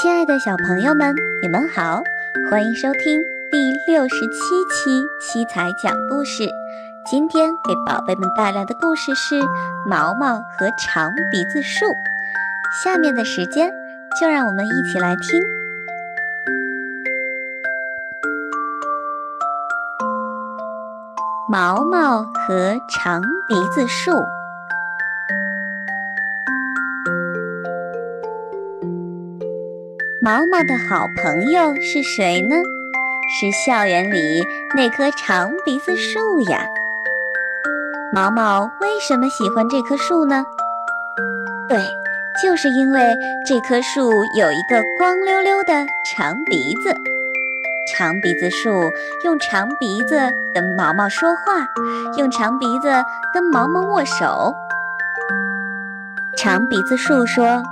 亲爱的小朋友们，你们好，欢迎收听第六十七期七彩讲故事。今天给宝贝们带来的故事是《毛毛和长鼻子树》。下面的时间，就让我们一起来听《毛毛和长鼻子树》。毛毛的好朋友是谁呢？是校园里那棵长鼻子树呀。毛毛为什么喜欢这棵树呢？对，就是因为这棵树有一个光溜溜的长鼻子。长鼻子树用长鼻子跟毛毛说话，用长鼻子跟毛毛握手。长鼻子树说。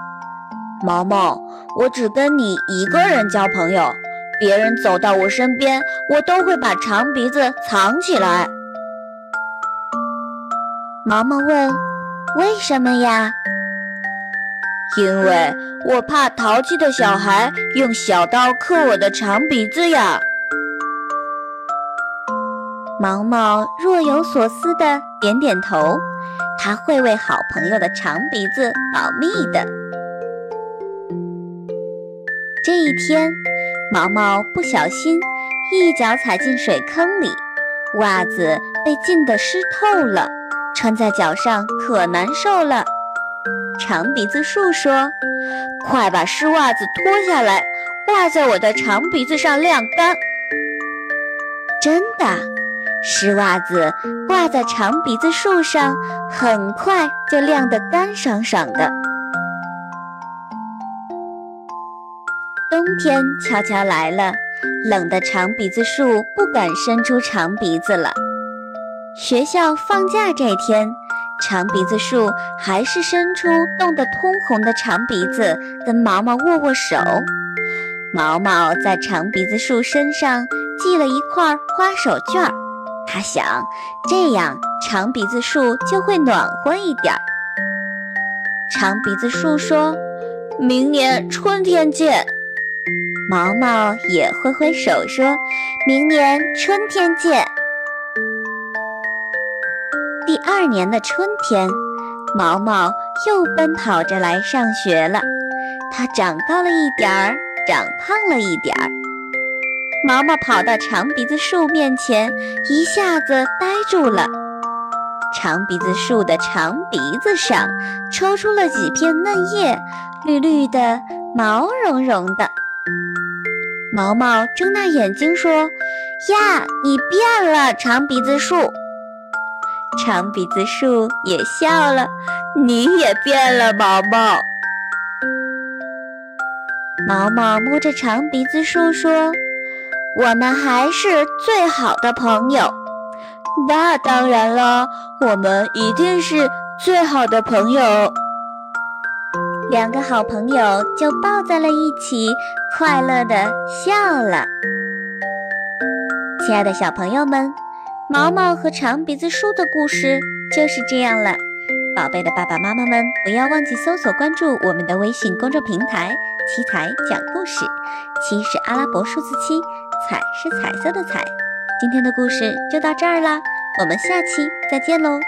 毛毛，我只跟你一个人交朋友。别人走到我身边，我都会把长鼻子藏起来。毛毛问：“为什么呀？”“因为我怕淘气的小孩用小刀刻我的长鼻子呀。”毛毛若有所思的点点头，他会为好朋友的长鼻子保密的。这一天，毛毛不小心一脚踩进水坑里，袜子被浸得湿透了，穿在脚上可难受了。长鼻子树说：“快把湿袜子脱下来，挂在我的长鼻子上晾干。”真的，湿袜子挂在长鼻子树上，很快就晾得干爽爽的。冬天悄悄来了，冷的长鼻子树不敢伸出长鼻子了。学校放假这天，长鼻子树还是伸出冻得通红的长鼻子，跟毛毛握握手。毛毛在长鼻子树身上系了一块花手绢儿，他想这样长鼻子树就会暖和一点儿。长鼻子树说：“明年春天见。”毛毛也挥挥手，说明年春天见。第二年的春天，毛毛又奔跑着来上学了。它长高了一点儿，长胖了一点儿。毛毛跑到长鼻子树面前，一下子呆住了。长鼻子树的长鼻子上抽出了几片嫩叶，绿绿的，毛茸茸的。毛毛睁大眼睛说：“呀，你变了，长鼻子树。”长鼻子树也笑了：“你也变了，毛毛。”毛毛摸着长鼻子树说：“我们还是最好的朋友。”“那当然了，我们一定是最好的朋友。”两个好朋友就抱在了一起，快乐地笑了。亲爱的小朋友们，毛毛和长鼻子树的故事就是这样了。宝贝的爸爸妈妈们，不要忘记搜索关注我们的微信公众平台“七彩讲故事”。七是阿拉伯数字七，彩是彩色的彩。今天的故事就到这儿啦，我们下期再见喽。